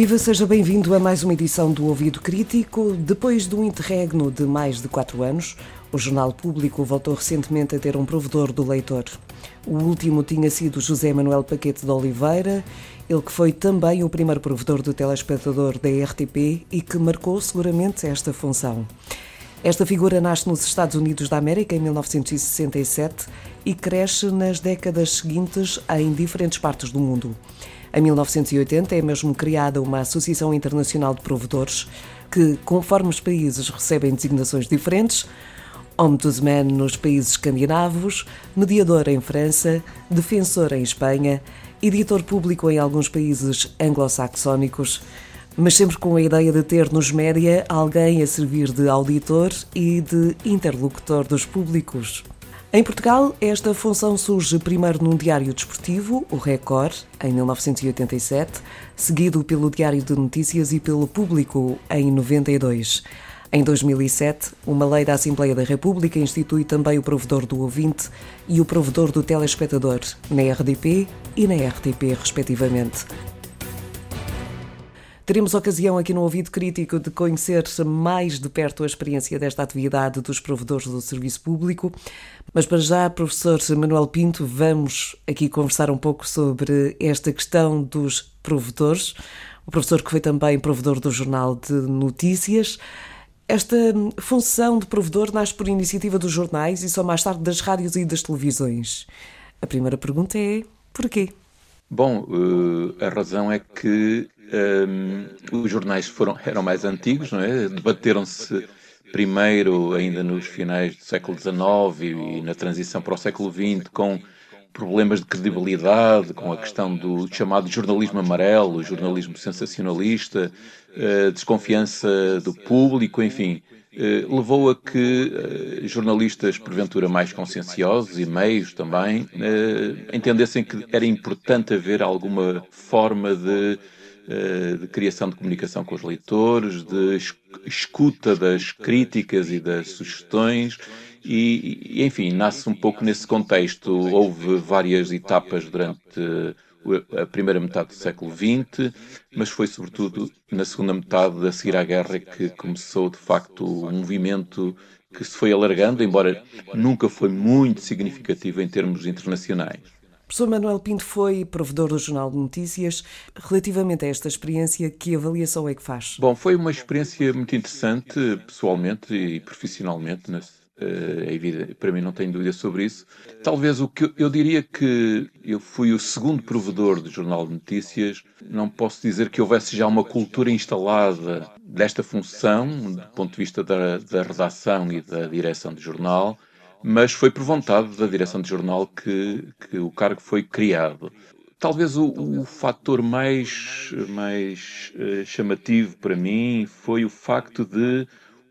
Viva, seja bem-vindo a mais uma edição do Ouvido Crítico. Depois de um interregno de mais de quatro anos, o Jornal Público voltou recentemente a ter um provedor do leitor. O último tinha sido José Manuel Paquete de Oliveira, ele que foi também o primeiro provedor do telespectador da RTP e que marcou seguramente esta função. Esta figura nasce nos Estados Unidos da América em 1967 e cresce nas décadas seguintes em diferentes partes do mundo. Em 1980 é mesmo criada uma Associação Internacional de Provedores que, conforme os países recebem designações diferentes, Ombudsman nos países escandinavos, mediador em França, defensor em Espanha, editor público em alguns países anglo-saxónicos, mas sempre com a ideia de ter nos média alguém a servir de auditor e de interlocutor dos públicos. Em Portugal, esta função surge primeiro num diário desportivo, o Record, em 1987, seguido pelo Diário de Notícias e pelo Público, em 92. Em 2007, uma lei da Assembleia da República institui também o provedor do ouvinte e o provedor do telespectador, na RDP e na RTP, respectivamente. Teremos ocasião aqui no Ouvido Crítico de conhecer mais de perto a experiência desta atividade dos provedores do serviço público. Mas para já, professor Manuel Pinto, vamos aqui conversar um pouco sobre esta questão dos provedores. O professor que foi também provedor do Jornal de Notícias. Esta função de provedor nasce por iniciativa dos jornais e só mais tarde das rádios e das televisões. A primeira pergunta é: porquê? Bom, uh, a razão é que um, os jornais foram, eram mais antigos, não é? Debateram-se primeiro, ainda nos finais do século XIX e na transição para o século XX, com problemas de credibilidade, com a questão do chamado jornalismo amarelo, jornalismo sensacionalista, uh, desconfiança do público, enfim. Eh, levou a que eh, jornalistas, porventura mais conscienciosos e meios também, eh, entendessem que era importante haver alguma forma de, de criação de comunicação com os leitores, de escuta das críticas e das sugestões. E, enfim, nasce um pouco nesse contexto. Houve várias etapas durante a primeira metade do século XX, mas foi sobretudo na segunda metade, a seguir à guerra, que começou de facto um movimento que se foi alargando, embora nunca foi muito significativo em termos internacionais. Professor Manuel Pinto foi provedor do Jornal de Notícias. Relativamente a esta experiência, que avaliação é que faz? Bom, foi uma experiência muito interessante, pessoalmente e profissionalmente, nesse, é evidente, para mim não tenho dúvida sobre isso. Talvez o que eu diria que eu fui o segundo provedor do Jornal de Notícias. Não posso dizer que houvesse já uma cultura instalada desta função, do ponto de vista da, da redação e da direção do jornal, mas foi por vontade da direção do jornal que, que o cargo foi criado. Talvez o, o fator mais, mais uh, chamativo para mim foi o facto de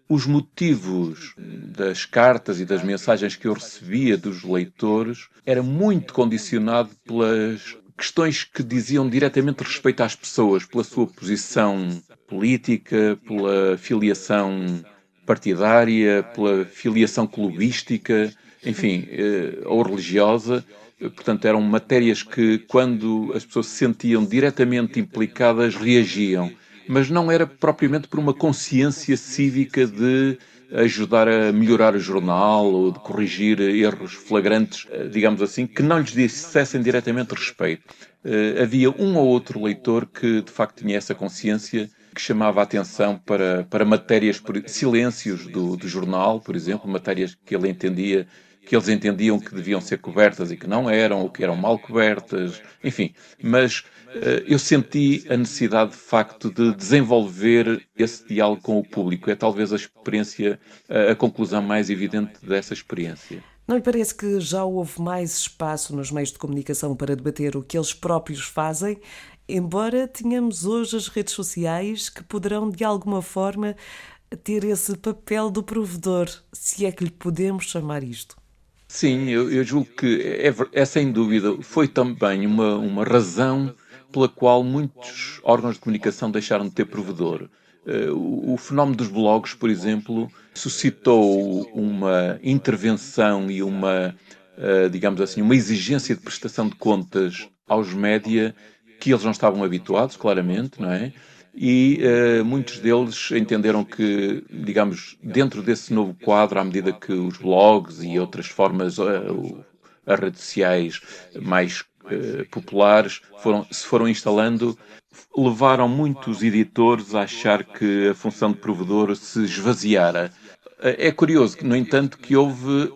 os motivos das cartas e das mensagens que eu recebia dos leitores era muito condicionado pelas questões que diziam diretamente respeito às pessoas, pela sua posição política, pela filiação partidária, pela filiação clubística, enfim, eh, ou religiosa. Portanto, eram matérias que, quando as pessoas se sentiam diretamente implicadas, reagiam mas não era propriamente por uma consciência cívica de ajudar a melhorar o jornal ou de corrigir erros flagrantes, eh, digamos assim, que não lhes dissessem diretamente respeito. Uh, havia um ou outro leitor que de facto tinha essa consciência que chamava a atenção para, para matérias, silêncios do, do jornal, por exemplo, matérias que ele entendia que eles entendiam que deviam ser cobertas e que não eram, ou que eram mal cobertas, enfim. Mas uh, eu senti a necessidade, de facto, de desenvolver esse diálogo com o público. É talvez a experiência, a conclusão mais evidente dessa experiência. Não lhe parece que já houve mais espaço nos meios de comunicação para debater o que eles próprios fazem, embora tenhamos hoje as redes sociais que poderão, de alguma forma, ter esse papel do provedor, se é que lhe podemos chamar isto? Sim, eu, eu julgo que é, é, sem dúvida, foi também uma, uma razão pela qual muitos órgãos de comunicação deixaram de ter provedor. Uh, o, fenómeno dos blogs, por exemplo, suscitou uma intervenção e uma, uh, digamos assim, uma exigência de prestação de contas aos média que eles não estavam habituados, claramente, não é? e uh, muitos deles entenderam que, digamos, dentro desse novo quadro, à medida que os blogs e outras formas, uh, as redes sociais mais uh, populares foram, se foram instalando, levaram muitos editores a achar que a função de provedor se esvaziara. É curioso, no entanto, que houve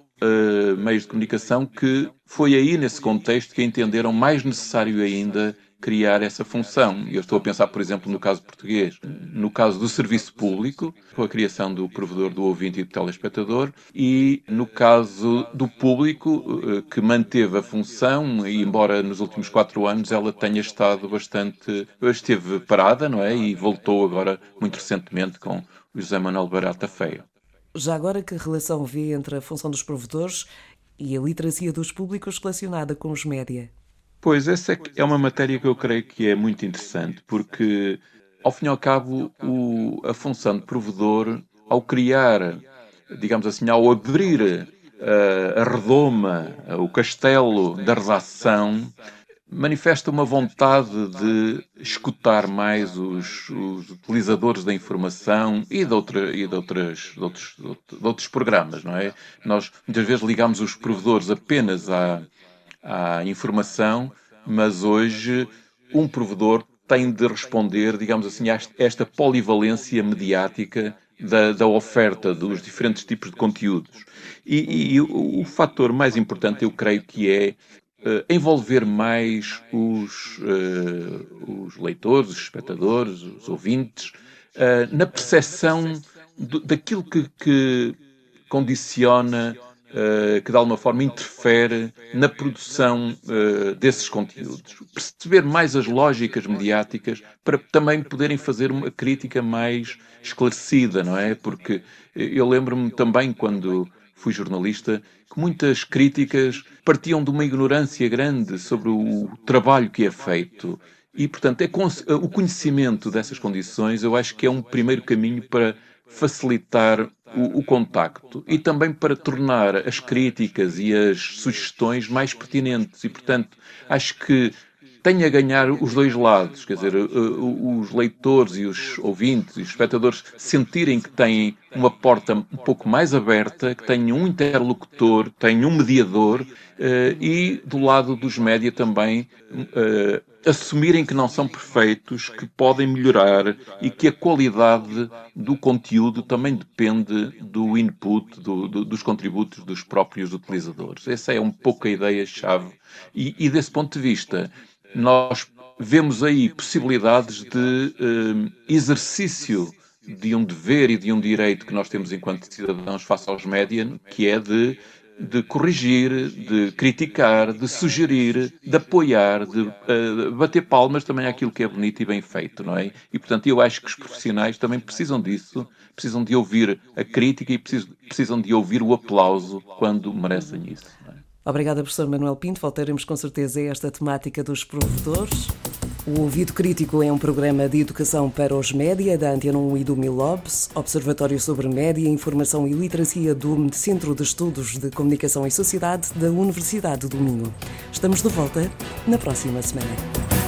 meios de comunicação que foi aí, nesse contexto, que entenderam mais necessário ainda criar essa função. Eu estou a pensar, por exemplo, no caso português, no caso do serviço público, com a criação do provedor do ouvinte e do telespectador, e no caso do público, eh, que manteve a função, e embora nos últimos quatro anos ela tenha estado bastante. esteve parada, não é? E voltou agora, muito recentemente, com José Manuel Barata Feio. Já agora, que relação vê entre a função dos provedores e a literacia dos públicos relacionada com os média? Pois, essa é, é uma matéria que eu creio que é muito interessante, porque, ao fim e ao cabo, o, a função de provedor, ao criar, digamos assim, ao abrir uh, a redoma, uh, o castelo da redação, manifesta uma vontade de escutar mais os, os, utilizadores da informação e de, outra, e de, outras, de, outros, de outros programas, não é? Nós muitas vezes ligamos os provedores apenas à, à informação, mas hoje um provedor tem de responder, digamos assim, a esta polivalência mediática da, da, oferta dos diferentes tipos de conteúdos. E, e o, o, fator mais importante, eu creio que é uh, envolver mais os, uh, os, leitores, os espectadores, os ouvintes, uh, na percepção daquilo que, que condiciona que de alguma forma interfere na produção uh, desses conteúdos. Perceber mais as lógicas mediáticas para também poderem fazer uma crítica mais esclarecida, não é? Porque eu lembro-me também quando fui jornalista que muitas críticas partiam de uma ignorância grande sobre o trabalho que é feito. E, portanto, é o conhecimento dessas condições eu acho que é um primeiro caminho para facilitar o, o, contacto e também para tornar as críticas e as sugestões mais pertinentes. E, portanto, acho que tem a ganhar os dois lados, quer dizer, os leitores e os ouvintes e os espectadores sentirem que têm uma porta um pouco mais aberta, que têm um interlocutor, têm um mediador, eh, e do lado dos média também eh, assumirem que não são perfeitos, que podem melhorar e que a qualidade do conteúdo também depende do input, do, do, dos contributos dos próprios utilizadores. Essa é um pouco a ideia-chave. E, e, desse ponto de vista, nós vemos aí possibilidades de eh, exercício de um dever e de um direito que nós temos enquanto cidadãos face aos média, que é de de corrigir, de criticar, de sugerir, de apoiar, de uh, bater palmas também àquilo que é bonito e bem feito, não é? E portanto eu acho que os profissionais também precisam disso, precisam de ouvir a crítica e precisam, de ouvir o aplauso quando merecem isso. É? Obrigada, professor Manuel Pinto. Voltaremos com certeza a esta temática dos provedores. O Ouvido Crítico é um programa de educação para os média da Antena 1 e do Milobs, Observatório sobre Média, Informação e Literacia do Centro de Estudos de Comunicação e Sociedade da Universidade do Minho. Estamos de volta na próxima semana.